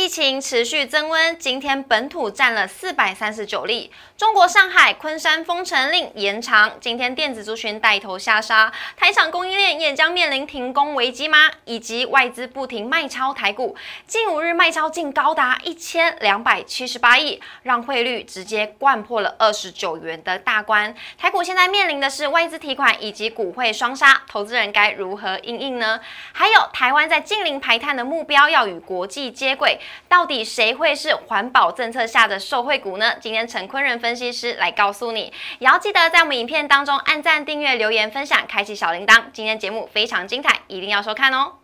疫情持续增温，今天本土占了四百三十九例。中国上海、昆山封城令延长，今天电子族群带头下杀，台厂供应链也将面临停工危机吗？以及外资不停卖超台股，近五日卖超竟高达一千两百七十八亿，让汇率直接掼破了二十九元的大关。台股现在面临的是外资提款以及股汇双杀，投资人该如何应应呢？还有台湾在近零排碳的目标要与国际接轨。到底谁会是环保政策下的受惠股呢？今天陈坤仁分析师来告诉你，也要记得在我们影片当中按赞、订阅、留言、分享、开启小铃铛。今天节目非常精彩，一定要收看哦！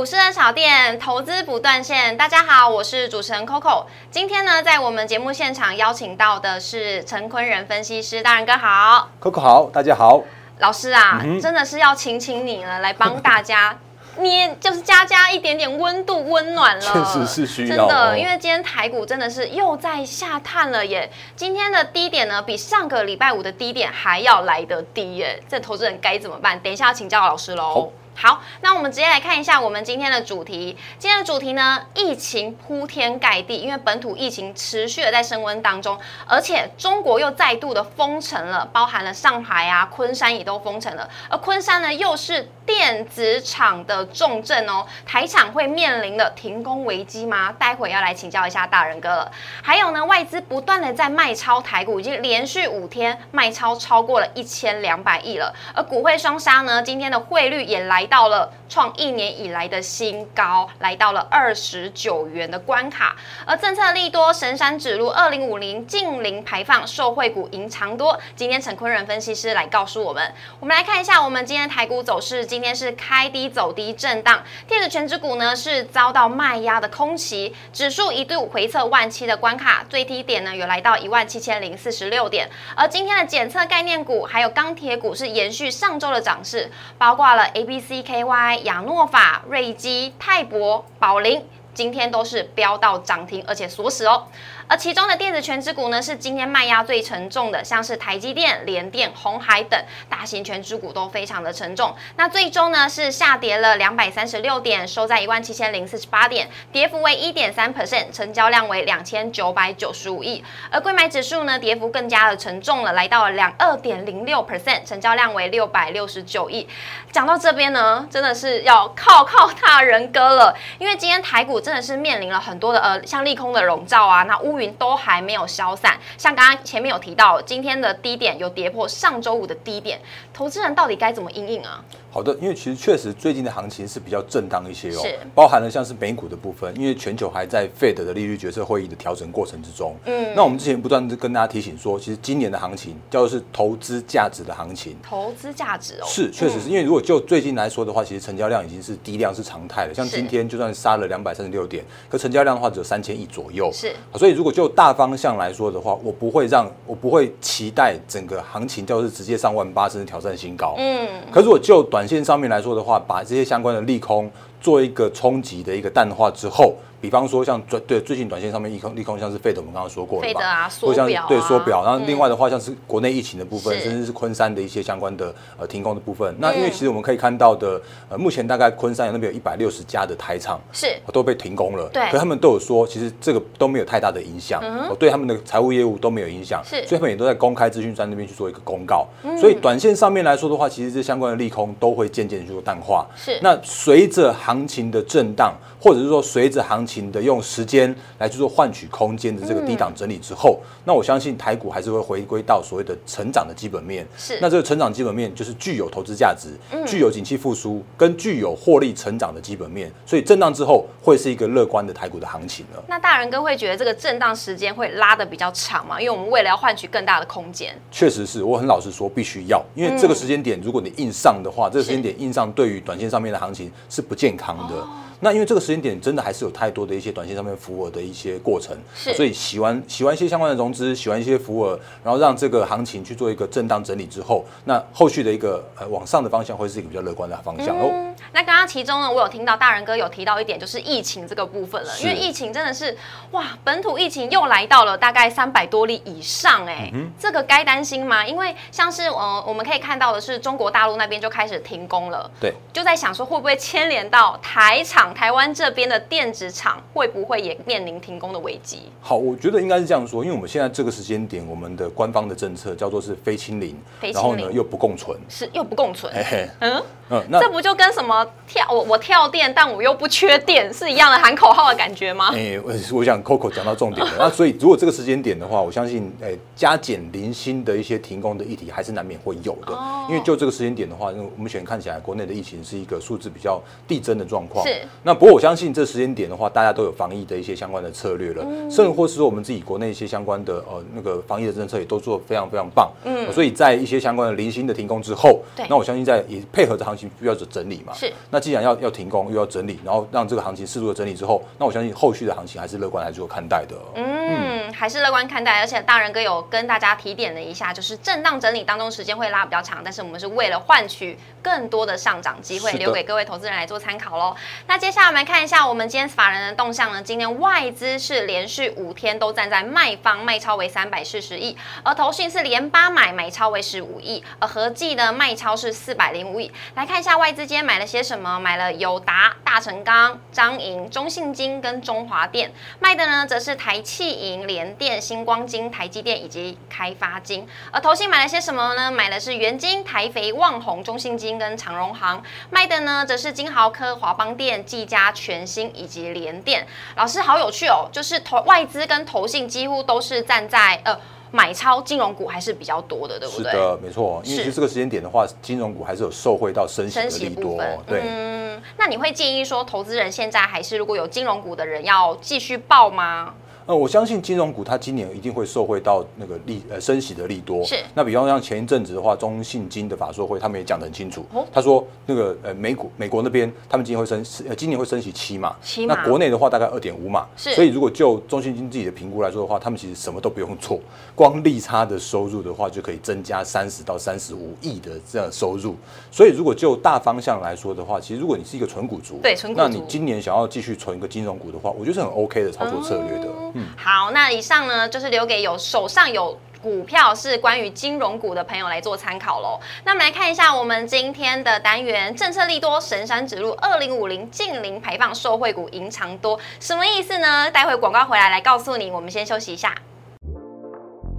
股市的小店，投资不断线。大家好，我是主持人 Coco。今天呢，在我们节目现场邀请到的是陈坤仁分析师，大人哥好，Coco 好，大家好。老师啊，真的是要请请你了，来帮大家捏，就是加加一点点温度、温暖了。确实是需要，真的，因为今天台股真的是又在下探了耶。今天的低点呢，比上个礼拜五的低点还要来得低耶。这投资人该怎么办？等一下要请教老师喽。好，那我们直接来看一下我们今天的主题。今天的主题呢，疫情铺天盖地，因为本土疫情持续的在升温当中，而且中国又再度的封城了，包含了上海啊、昆山也都封城了。而昆山呢，又是电子厂的重镇哦，台厂会面临了停工危机吗？待会要来请教一下大人哥了。还有呢，外资不断的在卖超台股，已经连续五天卖超超过了一千两百亿了。而股汇双杀呢，今天的汇率也来。到了创一年以来的新高，来到了二十九元的关卡。而政策利多，神山指路，二零五零近零排放，受惠股赢长多。今天陈坤仁分析师来告诉我们，我们来看一下我们今天台股走势。今天是开低走低震荡，电子全指股呢是遭到卖压的空袭，指数一度回测万七的关卡，最低点呢有来到一万七千零四十六点。而今天的检测概念股还有钢铁股是延续上周的涨势，包括了 A、B、C。KY、亚诺法、瑞基、泰博、宝林，今天都是飙到涨停，而且锁死哦。而其中的电子全指股呢，是今天卖压最沉重的，像是台积电、联电、红海等大型全指股都非常的沉重。那最终呢是下跌了两百三十六点，收在一万七千零四十八点，跌幅为一点三 percent，成交量为两千九百九十五亿。而贵买指数呢，跌幅更加的沉重了，来到了两二点零六 percent，成交量为六百六十九亿。讲到这边呢，真的是要靠靠大人哥了，因为今天台股真的是面临了很多的呃，像利空的笼罩啊，那乌。云都还没有消散，像刚刚前面有提到，今天的低点有跌破上周五的低点，投资人到底该怎么应应啊？好的，因为其实确实最近的行情是比较震荡一些哦，包含了像是美股的部分，因为全球还在 Fed 的利率决策会议的调整过程之中。嗯，那我们之前不断的跟大家提醒说，其实今年的行情叫做是投资价值的行情，投资价值哦，是确实是因为如果就最近来说的话，其实成交量已经是低量是常态了，像今天就算杀了两百三十六点，可成交量的话只有三千亿左右，是，所以如果就大方向来说的话，我不会让我不会期待整个行情叫做是直接上万八甚至挑战新高，嗯，可如果就短短线上面来说的话，把这些相关的利空做一个冲击的一个淡化之后。比方说像最对最近短线上面利空利空像是费德，我们刚刚说过了嘛，或像对缩表，然后另外的话像是国内疫情的部分，甚至是昆山的一些相关的呃停工的部分。那因为其实我们可以看到的，呃，目前大概昆山那边有一百六十家的台厂是都被停工了，对，可他们都有说，其实这个都没有太大的影响，我对他们的财务业务都没有影响，是，所以他们也都在公开资讯站那边去做一个公告。所以短线上面来说的话，其实这相关的利空都会渐渐去做淡化。是，那随着行情的震荡。或者是说，随着行情的用时间来去做换取空间的这个低档整理之后，那我相信台股还是会回归到所谓的成长的基本面。是，那这个成长基本面就是具有投资价值、具有景气复苏跟具有获利成长的基本面。所以震荡之后会是一个乐观的台股的行情了。那大人哥会觉得这个震荡时间会拉的比较长吗？因为我们为了要换取更大的空间，确实是我很老实说，必须要，因为这个时间点如果你硬上的话，这个时间点硬上对于短线上面的行情是不健康的。那因为这个时间点真的还是有太多的一些短线上面浮额的一些过程，是所以喜欢喜欢一些相关的融资，喜欢一些浮额，然后让这个行情去做一个震荡整理之后，那后续的一个呃往上的方向会是一个比较乐观的方向哦。嗯，那刚刚其中呢，我有听到大人哥有提到一点，就是疫情这个部分了。因为疫情真的是哇，本土疫情又来到了大概三百多例以上、哎、嗯这个该担心吗？因为像是呃，我们可以看到的是，中国大陆那边就开始停工了。对，就在想说，会不会牵连到台厂、台湾这边的电子厂，会不会也面临停工的危机？好，我觉得应该是这样说，因为我们现在这个时间点，我们的官方的政策叫做是非清零，清零然后呢又不共存，是又不共存？嘿嘿，嗯，嗯，那这不就跟什么跳我我跳电，但我又不缺电是一样的喊口号的感觉吗？哎、我我想 Coco 讲到重点了。那所以如果这个时间点的话，我相信，哎、加减零星的一些停工的议题还是难免会有的。哦因为就这个时间点的话，因为我们目前看起来国内的疫情是一个数字比较递增的状况。是。那不过我相信这时间点的话，大家都有防疫的一些相关的策略了，嗯甚至或是说我们自己国内一些相关的呃那个防疫的政策也都做得非常非常棒。嗯。所以在一些相关的零星的停工之后，那我相信在也配合着行情需要整理嘛。是。那既然要要停工又要整理，然后让这个行情适度的整理之后，那我相信后续的行情还是乐观来做看待的。嗯，还是乐观看待，而且大人哥有跟大家提点了一下，就是震荡整理当中时间会拉比较长，但是我们是为了换取更多的上涨机会，留给各位投资人来做参考喽。那接下来我们看一下我们今天法人的动向呢，今天外资是连续五天都站在卖方，卖超为三百四十亿，而投信是连八买，买超为十五亿，而合计的卖超是四百零五亿。来看一下外资今天买了些什么，买了友达、大成钢、张银、中信金跟中华电，卖的呢则是台气银、联电、星光金、台积电以及开发金。而投信买了些什么呢？买的是元金、台肥、旺宏、中信金跟长荣行，卖的呢则是金豪科、华邦电、技嘉、全新以及联电。老师好有趣哦，就是投外资跟投信几乎都是站在呃。买超金融股还是比较多的，对不对？是的，没错。因为是其实这个时间点的话，金融股还是有受惠到升息的利多对。嗯，那你会建议说，投资人现在还是如果有金融股的人要继续报吗？呃，我相信金融股它今年一定会受惠到那个利呃升息的利多。是那比方像前一阵子的话，中信金的法说会，他们也讲得很清楚。哦他说那个呃美股美国那边他们今年会升呃今年会升息七码，七码那国内的话大概二点五码。是所以如果就中信金自己的评估来说的话，他们其实什么都不用做，光利差的收入的话就可以增加三十到三十五亿的这样收入。所以如果就大方向来说的话，其实如果你是一个纯股族，对纯股族那你今年想要继续存一个金融股的话，我觉得是很 OK 的操作策略的。嗯。好，那以上呢就是留给有手上有。股票是关于金融股的朋友来做参考喽。那我们来看一下我们今天的单元，政策利多，神山指路，二零五零近零排放受惠股赢长多，什么意思呢？待会广告回来来告诉你。我们先休息一下。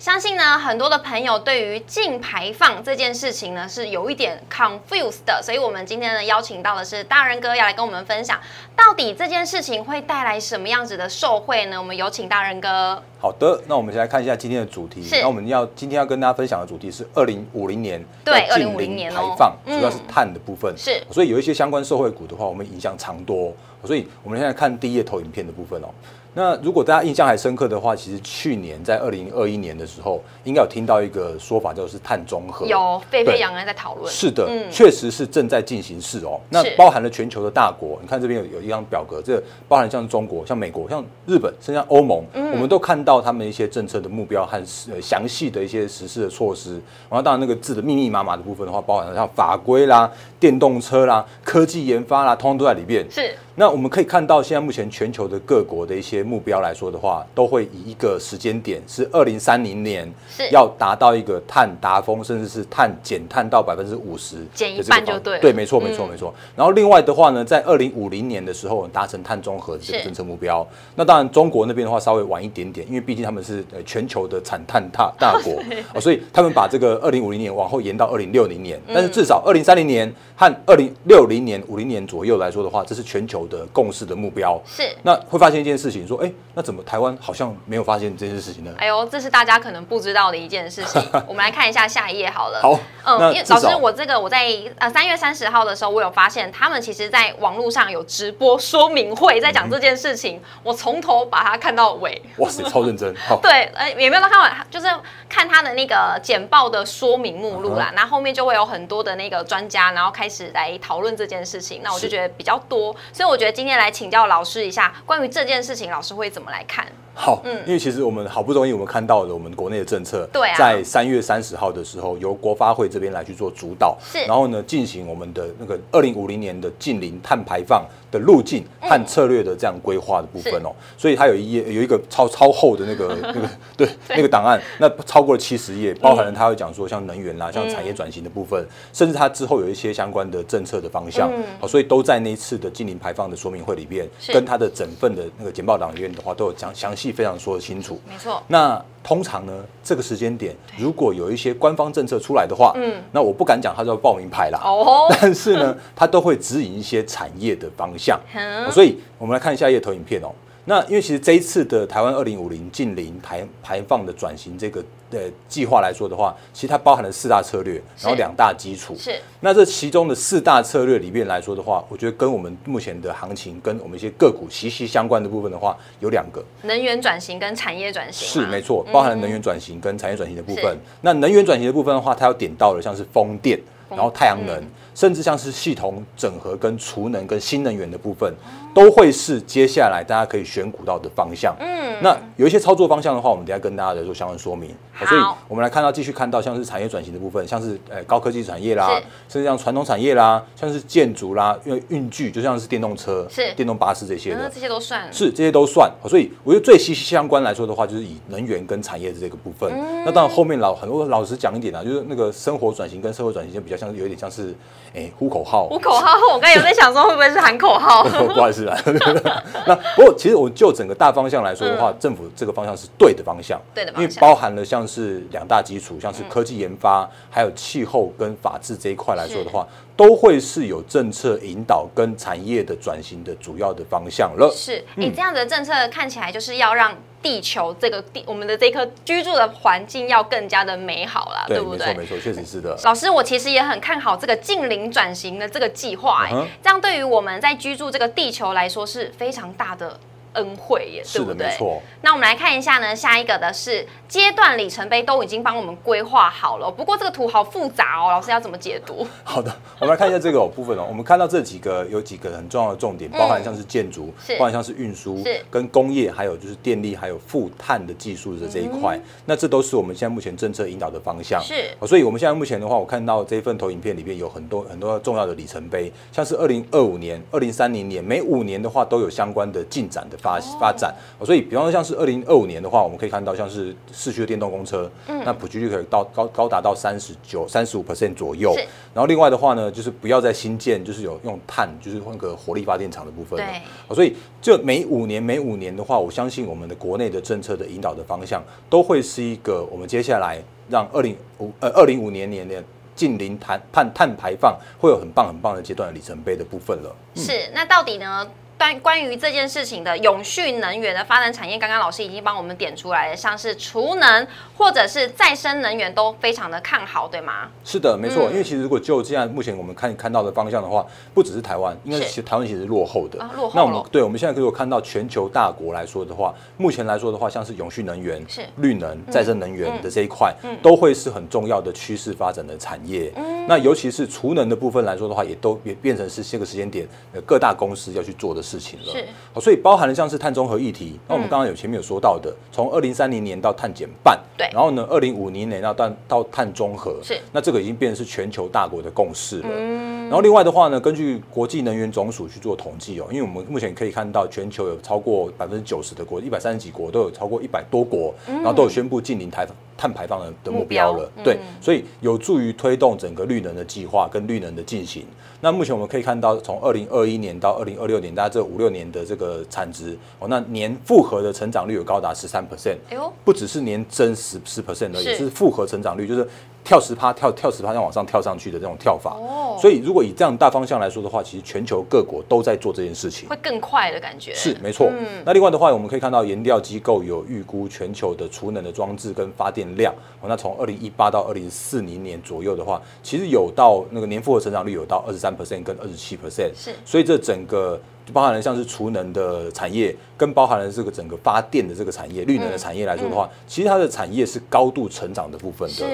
相信呢，很多的朋友对于净排放这件事情呢是有一点 confused 的，所以我们今天呢邀请到的是大人哥要来跟我们分享，到底这件事情会带来什么样子的受惠呢？我们有请大人哥。好的，那我们先来看一下今天的主题。是那我们要今天要跟大家分享的主题是二零五零年对要近2050零年哦排放，嗯主要是碳的部分。是所以有一些相关受惠股的话，我们影响长多。所以我们现在看第一页投影片的部分哦。那如果大家印象还深刻的话，其实去年在二零二一年的时候，应该有听到一个说法，就是碳中和。有沸沸对扬扬在讨论，是的嗯，确实是正在进行式哦。那包含了全球的大国，你看这边有有一张表格，这包含像中国、像美国、像日本，甚至像欧盟，嗯我们都看到他们一些政策的目标和呃详细的一些实施的措施。然后当然那个字的密密麻麻的部分的话，包含了像法规啦、电动车啦、科技研发啦，通通都在里面。是那我们可以看到，现在目前全球的各国的一些目标来说的话，都会以一个时间点是二零三零年是要达到一个碳达峰，甚至是碳减碳到百分之五十，减一半就对对，没错，没错，嗯没错。然后另外的话呢，在二零五零年的时候达成碳中和这个政策目标。那当然，中国那边的话稍微晚一点点，因为毕竟他们是呃全球的产碳大大国 哦所以他们把这个二零五零年往后延到二零六零年。但是至少二零三零年和二零六零年、五零年左右来说的话，这是全球的共识的目标。是那会发现一件事情，说，哎，那怎么台湾好像没有发现这件事情呢？哎呦，这是大家可能不知道的一件事情。我们来看一下下一页好了。好，嗯，因为老师，我这个我在呃三月三十号的时候，我有发现他们其实在网络上有直播说明会，在讲这件事情。我从头把它看到尾。哇塞，超认真。对，呃，也没有看完，就是看他的那个简报的说明目录啦。那后面就会有很多的那个专家，然后开始来讨论这件事情。那我就觉得比较多，所以我觉得今天来请教老师一下，关于这件事情，老师会怎么来看？好，嗯，因为其实我们好不容易我们看到了我们国内的政策，对，在三月三十号的时候，由国发会这边来去做主导，是，然后呢，进行我们的那个二零五零年的近零碳排放的路径和策略的这样规划的部分哦，所以它有一页有一个超超厚的那个 那个对那个档案，那超过了七十页，包含了他会讲说像能源啦，像产业转型的部分，甚至它之后有一些相关的政策的方向，好，所以都在那一次的近零排放的说明会里边，跟它的整份的那个简报档里面的话，都有讲详细非常说的清楚。没错。那通常呢，这个时间点，如果有一些官方政策出来的话，嗯，那我不敢讲它叫报名牌啦，哦，但是呢，它都会指引一些产业的方向。所以，我们来看下一页投影片哦。那因为其实这一次的台湾二零五零近零排排放的转型这个的计划来说的话，其实它包含了四大策略，然后两大基础。是。那这其中的四大策略里面来说的话，我觉得跟我们目前的行情跟我们一些个股息息相关的部分的话，有两个。能源转型跟产业转型。是没错，包含了能源转型跟产业转型的部分。那能源转型的部分的话，它要点到了像是风电，然后太阳能。甚至像是系统整合跟储能跟新能源的部分，都会是接下来大家可以选股到的方向。嗯，那有一些操作方向的话，我们等下跟大家来做相关说明。所以我们来看到继续看到像是产业转型的部分，像是呃高科技产业啦，甚至像传统产业啦，像是建筑啦，因为运具就像是电动车、是电动巴士这些的，这些都算是这些都算。所以我觉得最息息相关来说的话，就是以能源跟产业的这个部分。那当然后面老很多老实讲一点啊，就是那个生活转型跟社会转型就比较像有一点像是哎呼口号。呼口号，我刚才有在想说会不会是喊口号？不好意思啊。那不过其实我就整个大方向来说的话，政府这个方向是对的方向，对的，因为包含了像是两大基础，像是科技研发，还有气候跟法治这一块来说的话，都会是有政策引导跟产业的转型的主要的方向了。是，你这样的政策看起来就是要让。地球这个地，我们的这颗居住的环境要更加的美好了，对不对？没错，没错，确实是的。老师，我其实也很看好这个近邻转型的这个计划，哎，这样对于我们在居住这个地球来说是非常大的。恩惠耶，对不对？那我们来看一下呢，下一个的是阶段里程碑都已经帮我们规划好了。不过这个图好复杂哦，老师要怎么解读？好的，我们来看一下这个部分哦。我们看到这几个有几个很重要的重点，包含像是建筑，包含像是运输，跟工业，还有就是电力，还有负碳的技术的这一块。那这都是我们现在目前政策引导的方向。是，所以我们现在目前的话，我看到这一份投影片里面有很多很多重要的里程碑，像是二零二五年、二零三零年，每五年的话都有相关的进展的发发展。所以，比方说像是二零二五年的话，我们可以看到像是市区的电动公车，嗯，那普及率可以到高高达到三十九、三十五 percent 左右。然后另外的话呢，就是不要再新建，就是有用碳，就是那个火力发电厂的部分。对。所以，这每五年、每五年的话，我相信我们的国内的政策的引导的方向，都会是一个我们接下来让二零五呃二零五年年的近零碳碳碳排放会有很棒很棒的阶段的里程碑的部分了。是。那到底呢？关关于这件事情的永续能源的发展产业，刚刚老师已经帮我们点出来了，像是储能或者是再生能源都非常的看好，对吗？是的，没错。因为其实如果就这样目前我们看看到的方向的话，不只是台湾，因为其实台湾其实落后的。落后。那我们对我们现在如果看到全球大国来说的话，目前来说的话，像是永续能源、是绿能、再生能源的这一块，都会是很重要的趋势发展的产业。嗯那尤其是储能的部分来说的话，也都也变成是这个时间点各大公司要去做的事情了。是。好，所以包含了像是碳中和议题，那我们刚刚有前面有说到的，从二零三零年到碳减半，对，然后呢，二零五零年到到到碳中和，是，那这个已经变成是全球大国的共识了。嗯，然后另外的话呢，根据国际能源总署去做统计哦，因为我们目前可以看到全球有超过百分之九十的国，一百三十几国都有超过一百多国，然后都有宣布近零碳碳排放的的目标了。对，所以有助于推动整个绿能的计划跟绿能的进行。那目前我们可以看到，从二零二一年到二零二六年，大概这五六年的这个产值哦，那年复合的成长率有高达十三 percent，不只是年增十十 percent 而已，是复合成长率，就是跳十趴跳跳十趴，再往上跳上去的这种跳法。哦，所以如果以这样大方向来说的话，其实全球各国都在做这件事情，会更快的感觉。是没错。嗯，那另外的话，我们可以看到研调机构有预估全球的储能的装置跟发电量，哦，那从二零一八到二零四零年左右的话，其实有到那个年复合成长率有到二十三 percent 跟二十七。percent 是，所以这整个就包含了像是储能的产业，跟包含了这个整个发电的这个产业、绿能的产业来说的话，其实它的产业是高度成长的部分的。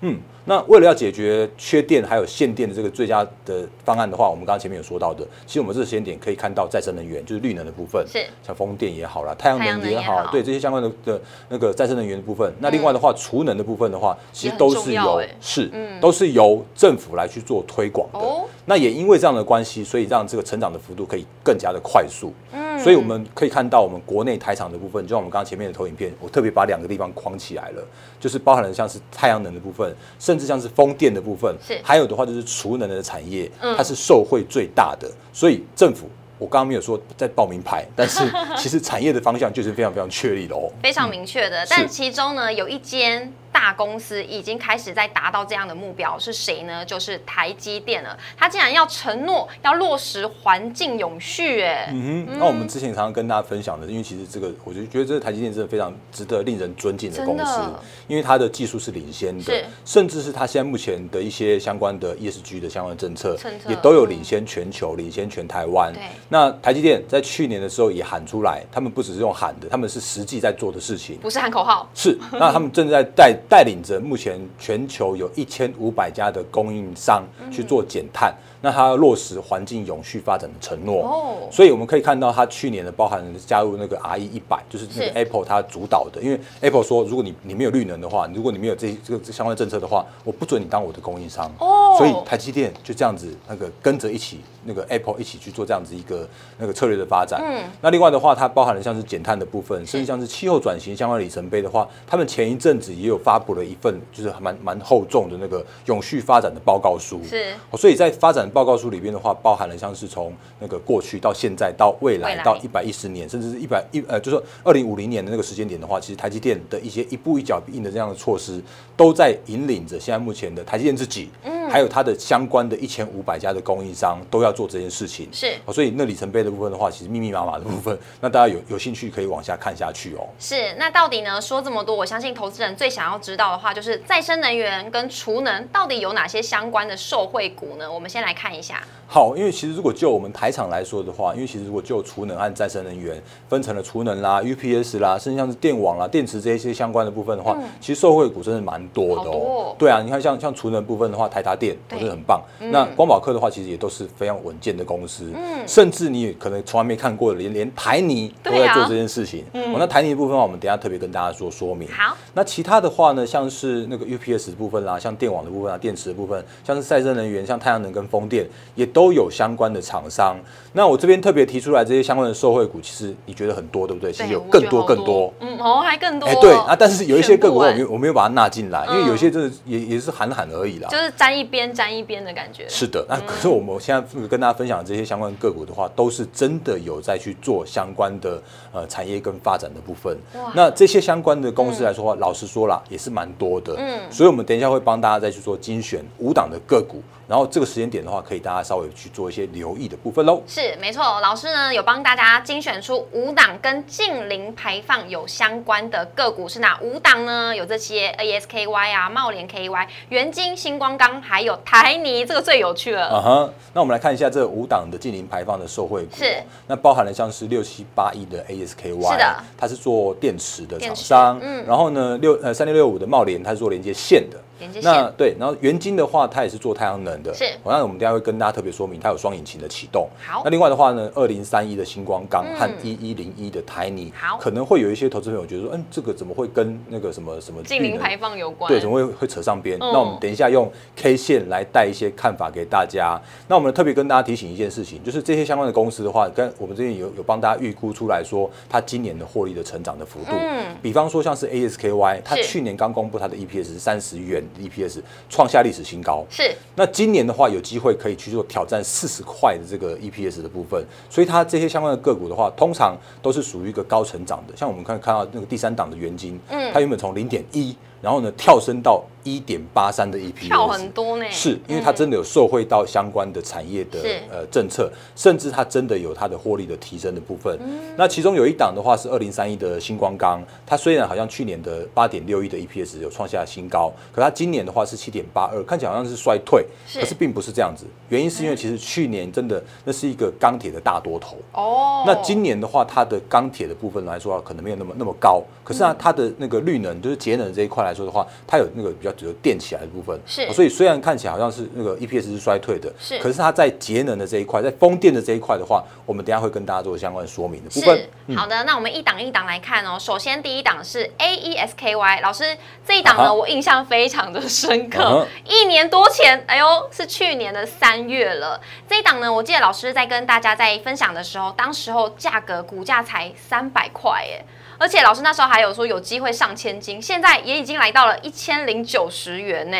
嗯。那为了要解决缺电还有限电的这个最佳的方案的话，我们刚刚前面有说到的，其实我们这个时间点可以看到再生能源，就是绿能的部分，是像风电也好啦，太阳能也好，对这些相关的的那个再生能源的部分。那另外的话，储能的部分的话，其实都是由是，都是由政府来去做推广的。那也因为这样的关系，所以让这个成长的幅度可以更加的快速。嗯，所以我们可以看到，我们国内台厂的部分，就像我们刚刚前面的投影片，我特别把两个地方框起来了，就是包含了像是太阳能的部分，甚甚至像是风电的部分，是还有的话就是储能的产业，它是受惠最大的，所以政府。我刚刚没有说在报名牌，但是 其实产业的方向就是非常非常确立的哦，非常明确的。但其中呢，有一间大公司已经开始在达到这样的目标，是谁呢？就是台积电了。它竟然要承诺要落实环境永续，哎，嗯哼。那我们之前常常跟大家分享的，因为其实这个，我就觉得这个台积电真的非常值得令人尊敬的公司，因为它的技术是领先的，甚至是它现在目前的一些相关的 ESG 的相关政策，也都有领先全球、领先全台湾。对。那台积电在去年的时候也喊出来，他们不只是用喊的，他们是实际在做的事情，不是喊口号。是，那他们正在带带领着目前全球有一千五百家的供应商去做减碳。那它要落实环境永续发展的承诺，哦，所以我们可以看到，它去年的包含加入那个 R E 一百，就是那个 Apple 它主导的，因为 Apple 说，如果你你没有绿能的话，如果你没有这这个相关的政策的话，我不准你当我的供应商。哦，所以台积电就这样子那个跟着一起，那个 Apple 一起去做这样子一个那个策略的发展。嗯，那另外的话，它包含了像是减碳的部分，甚至像是气候转型相关里程碑的话，他们前一阵子也有发布了一份就是蛮蛮厚重的那个永续发展的报告书。是，所以在发展报告书里边的话。包含了像是从那个过去到现在到未来到一百一十年，甚至是一百一呃，就是说二零五零年的那个时间点的话，其实台积电的一些一步一脚印的这样的措施，都在引领着现在目前的台积电自己，嗯，还有它的相关的一千五百家的供应商都要做这件事情。是，所以那里程碑的部分的话，其实密密麻麻的部分，那大家有有兴趣可以往下看下去哦。是，那到底呢？说这么多，我相信投资人最想要知道的话，就是再生能源跟储能到底有哪些相关的受惠股呢？我们先来看一下。好，因为其实如果就我们台厂来说的话，因为其实如果就储能和再生能源分成了储能啦、UPS 啦，甚至像是电网啦、电池这些相关的部分的话，其实受惠股真的蛮多的哦。对啊，你看像像储能部分的话，台达电都是很棒。那光宝科的话，其实也都是非常稳健的公司。嗯，甚至你可能从来没看过，连连台泥都在做这件事情。嗯，那台泥的部分的话，我们等下特别跟大家做说明。好，那其他的话呢，像是那个 UPS 部分啦，像电网的部分啊，电池的部分，像是再生能源，像太阳能跟风电，也都有相关的厂商。那我这边特别提出来这些相关的受惠股，其实你觉得很多，对不对？其实有更多更多。嗯，哦，还更多。哎，对啊，但是有一些个股我没有我没有把它纳进来，因为有些真的也也是喊喊而已啦。就是沾一边沾一边的感觉。是的，那可是我们现在跟大家分享这些相关个股的话，都是真的有在去做相关的呃产业跟发展的部分。那这些相关的公司来说话，老实说了，也是蛮多的。嗯，所以我们等一下会帮大家再去做精选五档的个股。然后这个时间点的话，可以大家稍微去做一些留意的部分喽。是，没错，老师呢有帮大家精选出五档跟近零排放有相关的个股，是哪五档呢？有这些 ASKY 啊、茂联 KY、元晶、星光钢，还有台泥，这个最有趣了。啊哈，那我们来看一下这五档的近零排放的受惠股。是，那包含了像是六七八一的 ASKY，是的，它是做电池的厂商。嗯，然后呢，六呃三六六五的茂联，它是做连接线的。那线。对，然后元晶的话，它也是做太阳能的，是。好那我们等下会跟大家特别说明，它有双引擎的启动。好。那另外的话呢，二零三一的星光钢嗯。和一一零一的台泥，好。可能会有一些投资朋友觉得说，嗯，这个怎么会跟那个什么什么绿能近零排放有关，对，怎么会会扯上边？嗯。那我们等一下用 K 线来带一些看法给大家。那我们特别跟大家提醒一件事情，就是这些相关的公司的话，跟我们这边有有帮大家预估出来说，它今年的获利的成长的幅度。嗯。比方说像是 ASKY，它去年刚公布它的 EPS 是三十元。的 EPS，创下历史新高。是。那今年的话，有机会可以去做挑战四十块的这个 EPS 的部分，所以它这些相关的个股的话，通常都是属于一个高成长的。像我们看看到那个第三档的元金，嗯。它原本从零点一，然后呢跳升到一点八三的 EPS，跳很多呢，是因为它真的有受惠到相关的产业的呃政策，甚至它真的有它的获利的提升的部分。嗯。那其中有一档的话是二零三一的星光钢，它虽然好像去年的八点六亿的 EPS 有创下新高，可它今年的话是七点八二，看起来好像是衰退，是可是并不是这样子。原因是因为其实去年真的那是一个钢铁的大多头。哦，那今年的话，它的钢铁的部分来说，可能没有那么那么高。可是呢，嗯它的那个绿能，就是节能这一块来说的话，它有那个比较只有垫起来的部分。是哦所以虽然看起来好像是那个 EPS 是衰退的，是可是它在节能的这一块，在风电的这一块的话，我们等一下会跟大家做相关说明的部分。是好的，那我们一档一档来看哦。首先第一档是 A E S K Y，老师这一档呢，我印象非常的深刻。一年多前，哎呦，是去年的三月了。这一档呢，我记得老师在跟大家在分享的时候，当时候价格股价才三百块耶。而且老师那时候还有说有机会上千金，现在也已经来到了一千零九十元呢。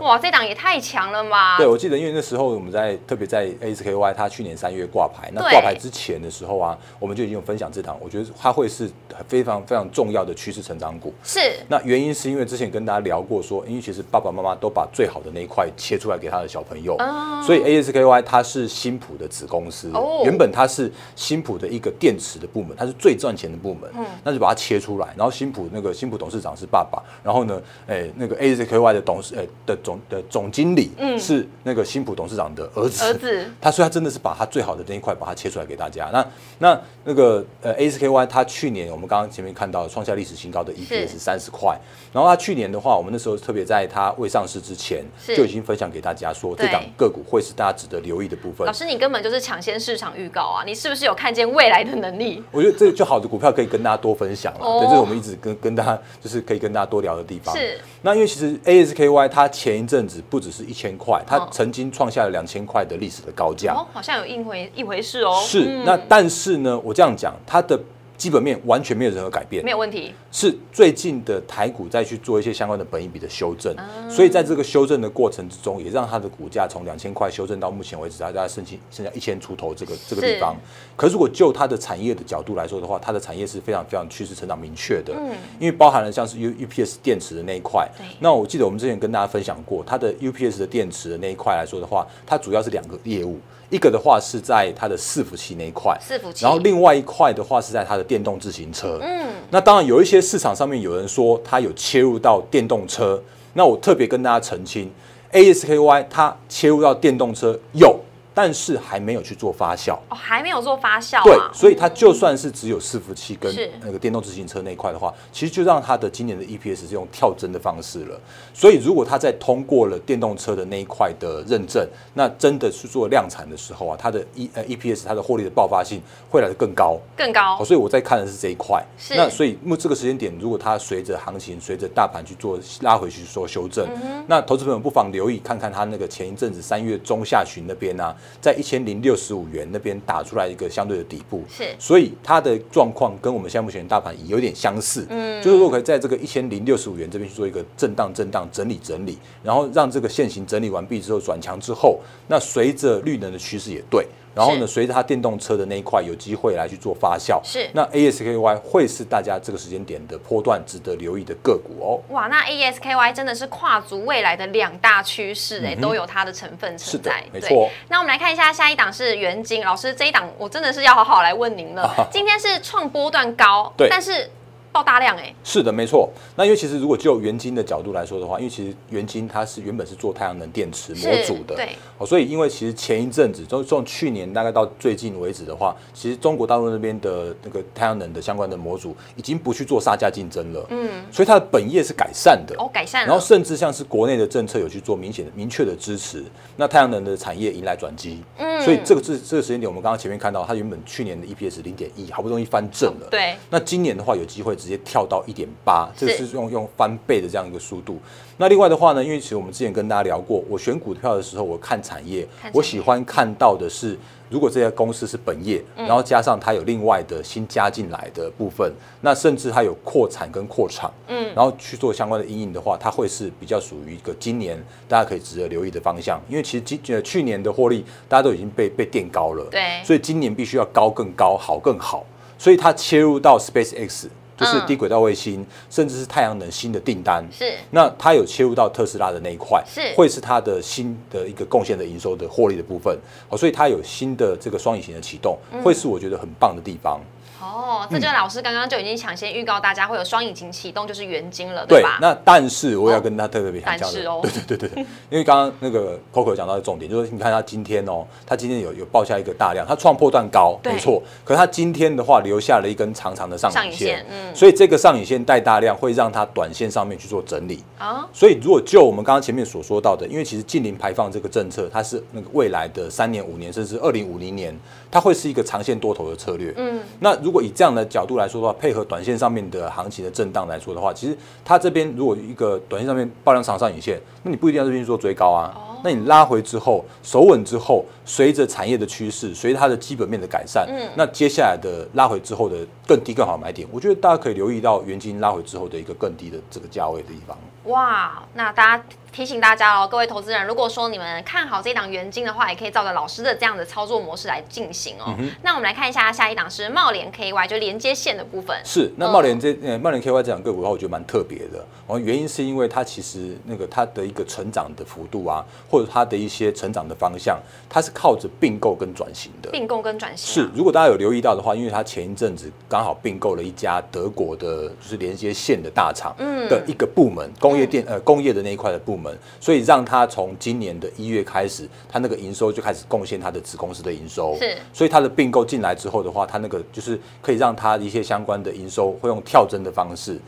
哇，这档也太强了嘛！对，我记得，因为那时候我们在特别在 ASKY，它去年三月挂牌，那对。挂牌之前的时候啊，我们就已经有分享这档，我觉得它会是非常非常重要的趋势成长股。是。那原因是因为之前跟大家聊过说，因为其实爸爸妈妈都把最好的那一块切出来给他的小朋友，哦。所以 ASKY 它是新普的子公司，哦。原本它是新普的一个电池的部门，它是最赚钱的部门，嗯那就把它切出来，然后新普那个新普董事长是爸爸，然后呢，哎、那个 ASKY 的董事，哎、的总的总经理嗯是那个新普董事长的儿子，嗯儿子他所以他真的是把他最好的那一块把它切出来给大家。那那那个呃 ASKY 他去年我们刚刚前面看到创下历史新高的 EPS 三十块，然后他去年的话，我们那时候特别在他未上市之前是就已经分享给大家说，对这档个股会是大家值得留意的部分老。师，你根本就是抢先市场预告啊！你是不是有看见未来的能力？我觉得这个就好的股票可以跟大家多分享了，哦对，这是我们一直跟跟大家就是可以跟大家多聊的地方。是，那因为其实 ASKY 它前一阵子不只是一千块，它嗯曾经创下了两千块的历史的高价。哦，好像有一回一回事哦。是，嗯那但是呢，我这样讲，它的基本面完全没有任何改变。没，有问题。是最近的台股再去做一些相关的本益比的修正，啊。所以在这个修正的过程之中，也让它的股价从两千块修正到目前为止，大概剩下剩下一千出头这个这个地方。可是如果就它的产业的角度来说的话，它的产业是非常非常趋势成长明确的，嗯。因为包含了像是 U UPS 电池的那一块。那我记得我们之前跟大家分享过，它的 UPS 的电池的那一块来说的话，它主要是两个业务，一个的话是在它的伺服器那一块，伺服器然后另外一块的话是在它的电动自行车。嗯，那当然有一些市场上面有人说它有切入到电动车，那我特别跟大家澄清，ASKY 它切入到电动车有，但是还没有去做发酵。哦，还没有做发酵对啊，。所以它就算是只有伺服器跟那个电动自行车那一块的话，其实就让它的今年的 EPS 是用跳增的方式了。所以如果它在通过了电动车的那一块的认证，那真的是做量产的时候啊，它的 E 呃 EPS 它的获利的爆发性会来的更高。更高好，所以我在看的是这一块。是那所以目这个时间点，如果它随着行情、随着大盘去做拉回去做修正，嗯那投资朋友不妨留意看看它那个前一阵子三月中下旬那边啊，在一千零六十五元那边打出来一个相对的底部。是所以它的状况跟我们现在目前的大盘也有点相似。嗯，就是如果可以在这个一千零六十五元这边去做一个震荡、震荡、整理、整理，然后让这个线型整理完毕之后转强之后，那随着绿能的趋势也对。然后呢，是。随着它电动车的那一块有机会来去做发酵，是。那 ASKY 会是大家这个时间点的波段值得留意的个股哦。哇，那 ASKY 真的是跨足未来的两大趋势，哎，都有它的成分存在。没错。那我们来看一下下一档是元晶。老师，这一档我真的是要好好来问您了。啊 今天是创波段高，对。但是爆大量哎。是的，没错。那因为其实如果就元晶的角度来说的话，因为其实元晶它是原本是做太阳能电池模组的，对。哦，所以因为其实前一阵子，从从去年大概到最近为止的话，其实中国大陆那边的那个太阳能的相关的模组已经不去做杀价竞争了，嗯。所以它的本业是改善的，哦，改善。然后甚至像是国内的政策有去做明显的、明确的支持，那太阳能的产业迎来转机，嗯。所以这个这这个时间点，我们刚刚前面看到，它原本去年的 EPS 零点一，好不容易翻正了，对。那今年的话，有机会直接跳到一点八，这个是用用翻倍的这样一个速度。那另外的话呢，因为其实我们之前跟大家聊过，我选股票的时候，我看产业，我喜欢看到的是，如果这家公司是本业，然后加上它有另外的新加进来的部分，那甚至它有扩产跟扩厂，嗯，然后去做相关的阴影的话，它会是比较属于一个今年大家可以值得留意的方向。因为其实今呃去年的获利大家都已经被被垫高了，对，所以今年必须要高更高，好更好。所以它切入到 Space X，就是低轨道卫星，甚至是太阳能新的订单。是。那它有切入到特斯拉的那一块，是，会是它的新的一个贡献的营收的获利的部分。哦，所以它有新的这个双引擎的启动，会是我觉得很棒的地方。哦，这就老师刚刚就已经抢先预告大家会有双引擎启动，就是元晶了，对吧？那但是我要跟他特别强调的，对对对对对，因为刚刚那个 Coco 讲到的重点就是，你看他今天哦，他今天有有报下一个大量，他创破断高，没错。可是他今天的话留下了一根长长的上影线，嗯，所以这个上影线带大量会让它短线上面去做整理啊。所以如果就我们刚刚前面所说到的，因为其实近零排放这个政策，它是那个未来的三年、五年，甚至二零五零年，它会是一个长线多头的策略。嗯，那如果以这样的角度来说的话，配合短线上面的行情的震荡来说的话，其实它这边如果一个短线上面爆量长上影线，那你不一定要这边做追高啊。那你拉回之后，守稳之后，随着产业的趋势，随着它的基本面的改善，嗯，那接下来的拉回之后的更低更好买点，我觉得大家可以留意到原金拉回之后的一个更低的这个价位的地方。哇，那大家提醒大家哦，各位投资人，如果说你们看好这一档元金的话，也可以照着老师的这样的操作模式来进行哦。那我们来看一下下一档是茂联 KY，就连接线的部分。是，那茂联这呃茂联 KY 这档个股的话，我觉得蛮特别的。哦，原因是因为它其实那个它的一个成长的幅度啊，或者它的一些成长的方向，它是靠着并购跟转型的。并购跟转型是，如果大家有留意到的话，因为它前一阵子刚好并购了一家德国的，就是连接线的大厂的一个部门。工业电呃工业的那一块的部门，所以让他从今年的一月开始，他那个营收就开始贡献他的子公司的营收。是，所以他的并购进来之后的话，他那个就是可以让他一些相关的营收会用跳增的方式。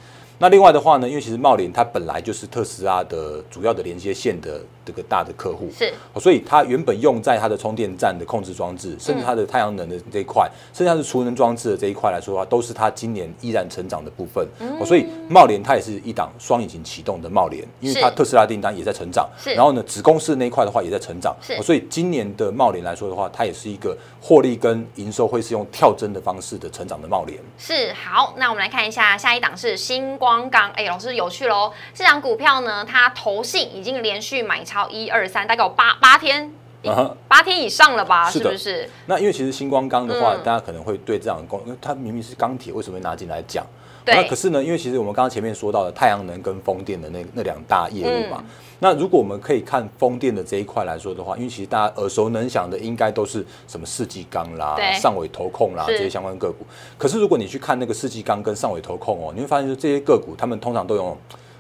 那另外的话呢，因为其实茂林它本来就是特斯拉的主要的连接线的这个大的客户，是，所以它原本用在它的充电站的控制装置，甚至它的太阳能的这一块，甚至它是储能装置的这一块来说的话，都是它今年依然成长的部分。所以茂联它也是一档双引擎启动的茂联，因为它特斯拉订单也在成长，然后呢子公司那一块的话也在成长，所以今年的茂联来说的话，它也是一个获利跟营收会是用跳增的方式的成长的茂联。是好，那我们来看一下下一档是星光。光钢，哎，老师有趣喽！这档股票呢，它投信已经连续买超一二三，大概有八八天，八天以上了吧？是不是？那因为其实星光钢的话，大家可能会对这样工，因为它明明是钢铁，为什么会拿进来讲？那可是呢，因为其实我们刚刚前面说到的太阳能跟风电的那那两大业务嘛，那如果我们可以看风电的这一块来说的话，因为其实大家耳熟能详的应该都是什么世纪钢啦、上尾投控啦这些相关个股。可是如果你去看那个世纪钢跟上尾投控哦，你会发现说这些个股他们通常都有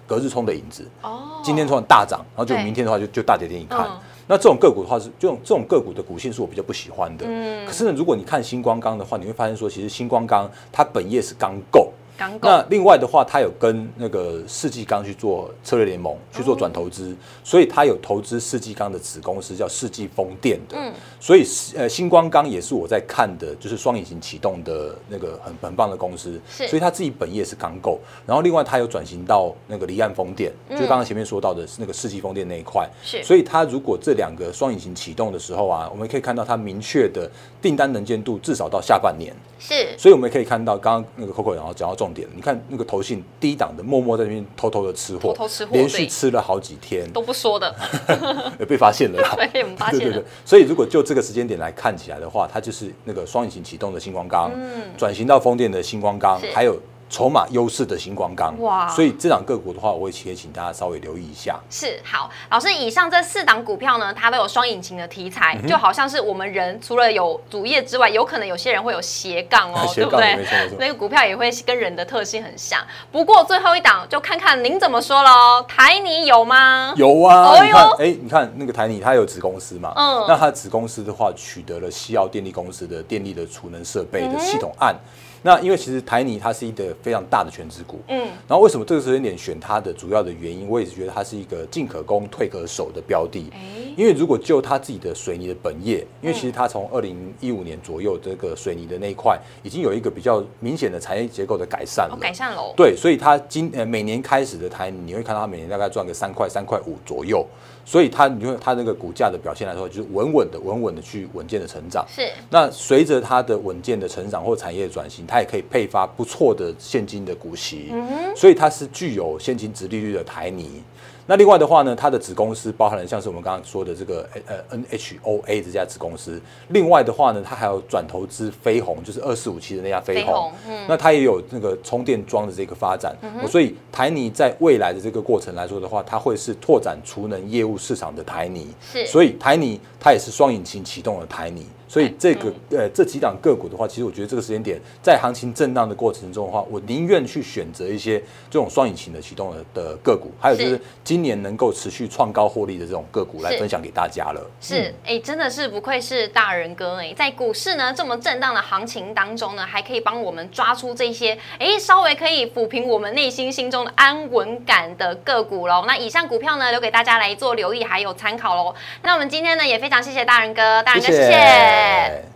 隔日冲的影子。哦。今天突然大涨，然后就明天的话就就大跌给你看。那这种个股的话是这种这种个股的股性是我比较不喜欢的。嗯。可是呢，如果你看星光钢的话，你会发现说其实星光钢它本业是钢构。那另外的话，他有跟那个世纪钢去做策略联盟，去做转投资，所以他有投资世纪钢的子公司叫世纪风电的。嗯，所以呃，星光钢也是我在看的，就是双引擎启动的那个很很棒的公司。是，所以他自己本业是钢构，然后另外他有转型到那个离岸风电，就刚刚前面说到的是那个世纪风电那一块。是，所以他如果这两个双引擎启动的时候啊，我们可以看到它明确的订单能见度至少到下半年。是，所以我们也可以看到刚刚那个 Coco 然后讲到重点，你看那个。投信低档的默默在那边偷偷的吃货，偷吃货，连续吃了好几天都不说的，被发现了，被我们发现了。所以如果就这个时间点来看起来的话，它就是那个双引擎启动的星光钢，嗯，转型到风电的星光钢，还有。筹码优势的星光钢。哇所以这档个股的话，我也也请大家稍微留意一下。是好，老师，以上这四档股票呢，它都有双引擎的题材，嗯就好像是我们人除了有主业之外，有可能有些人会有斜杠哦，斜对不对？那个股票也会跟人的特性很像。不过最后一档就看看您怎么说喽。台泥有吗？有啊，你看，哎、你看那个台泥，它有子公司嘛？嗯那它子公司的话，取得了西澳电力公司的电力的储能设备的系统案。那因为其实台泥它是一个非常大的全资股，嗯，然后为什么这个时间点选它的主要的原因，我也是觉得它是一个进可攻退可守的标的。哎，因为如果就它自己的水泥的本业，因为其实它从二零一五年左右这个水泥的那一块，已经有一个比较明显的产业结构的改善了哦，。改善了。对，所以它今呃每年开始的台泥，你会看到它每年大概赚个三块、三块五左右，所以它你会它那个股价的表现来说，就是稳稳的、稳稳的去稳健的成长。是，那随着它的稳健的成长或产业转型，它也可以配发不错的现金的股息，嗯所以它是具有现金值利率的台泥。那另外的话呢，它的子公司包含了像是我们刚刚说的这个呃 NHOA 这家子公司，另外的话呢，它还有转投资飞鸿，就是二四五七的那家飞鸿，嗯。那它也有那个充电桩的这个发展，所以台泥在未来的这个过程来说的话，它会是拓展储能业务市场的台泥，是。所以台泥它也是双引擎启动的台泥，所以这个、呃这几档个股的话，其实我觉得这个时间点在行情震荡的过程中的话，我宁愿去选择一些这种双引擎的启动的的个股，还有就是是今年能够持续创高获利的这种个股来分享给大家了。是，哎、真的是不愧是大人哥哎、在股市呢这么震荡的行情当中呢，还可以帮我们抓出这些哎、稍微可以抚平我们内心心中的安稳感的个股喽。那以上股票呢，留给大家来做留意还有参考喽。那我们今天呢也非常谢谢大人哥，大人哥谢谢 Yeah.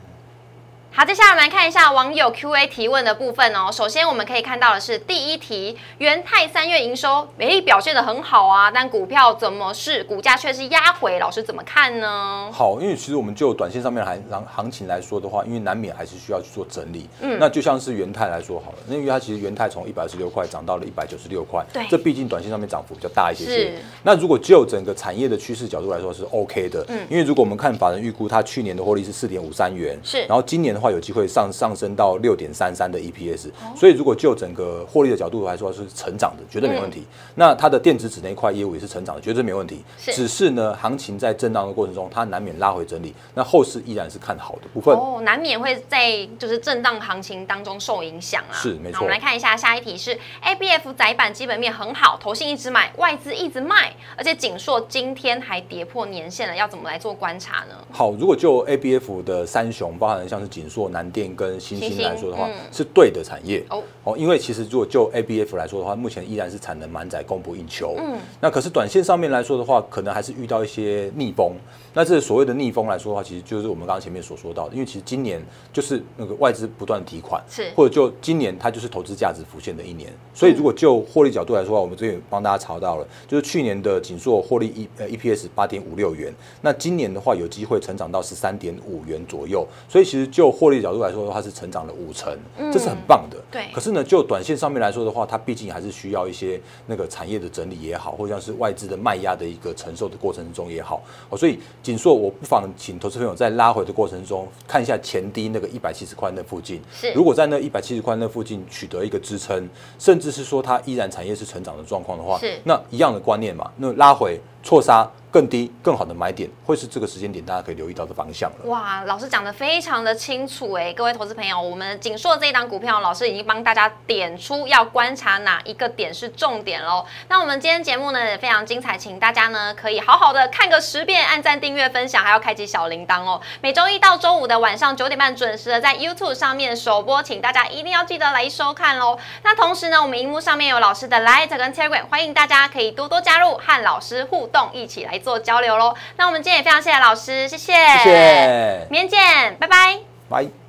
好，接下来我们来看一下网友 Q&A 提问的部分哦。首先我们可以看到的是第一题，元泰三月营收诶表现的很好啊，但股票怎么是股价却是压回？老师怎么看呢？好，因为其实我们就短线上面行行行情来说的话，因为难免还是需要去做整理。嗯那就像是元泰来说好了，因为它其实元泰从一百二十六块涨到了一百九十六块，对这毕竟短线上面涨幅比较大一些些是。那如果就整个产业的趋势角度来说是 OK 的，嗯因为如果我们看法人预估，它去年的获利是四点五三元，是然后今年的话有机会上上升到六点三三的 EPS，、所以如果就整个获利的角度来说是成长的，绝对没问题。那它的电子纸那一块业务也是成长的，绝对没问题。只是呢，行情在震荡的过程中，它难免拉回整理，那后市依然是看好的部分。哦，难免会在就是震荡行情当中受影响啊。是没错我们来看一下下一题是 ABF 窄板基本面很好，投信一直买，外资一直卖，而且锦硕今天还跌破年线了，要怎么来做观察呢？好，如果就 ABF 的三雄，包含像是锦硕、南电跟新新兴兴来说的话，嗯是对的产业哦哦。因为其实如果就 ABF 来说的话，目前依然是产能满载、供不应求。嗯那可是短线上面来说的话，可能还是遇到一些逆风。那这所谓的逆风来说的话，其实就是我们刚刚前面所说到的，因为其实今年就是那个外资不断提款，是或者就今年它就是投资价值浮现的一年。所以如果就获利角度来说的话，我们这边有帮大家查到了，就是去年的锦硕获利 E 呃 EPS 八点五六元，那今年的话有机会成长到十三点五元左右。所以其实就获利角度来说的话，是成长了五成，这是很棒的。对可是呢，就短线上面来说的话，它毕竟还是需要一些那个产业的整理也好，或者像是外资的卖压的一个承受的过程中也好。哦，所以锦硕我不妨请投资朋友在拉回的过程中看一下前低那个一百七十块那附近。是如果在那一百七十块那附近取得一个支撑，甚至是说它依然产业是成长的状况的话是，那一样的观念嘛，那拉回错杀更低更好的买点，会是这个时间点大家可以留意到的方向了。哇，老师讲的非常的清楚哎，各位投资朋友，我们锦硕这一档股票，老师已经帮大家点出要观察哪一个点是重点喽。那我们今天节目呢也非常精彩，请大家呢可以好好的看个十遍，按赞、订阅、分享，还要开启小铃铛哦。每周一到周五的晚上九点半准时的在 YouTube 上面首播，请大家一定要记得来收看喽。那同时呢，我们荧幕上面有老师的 Light 跟 Telegram，欢迎大家可以多多加入，和老师互动动，一起来做交流喽。那我们今天也非常谢谢老师，谢谢，谢谢，明天见，拜拜。拜。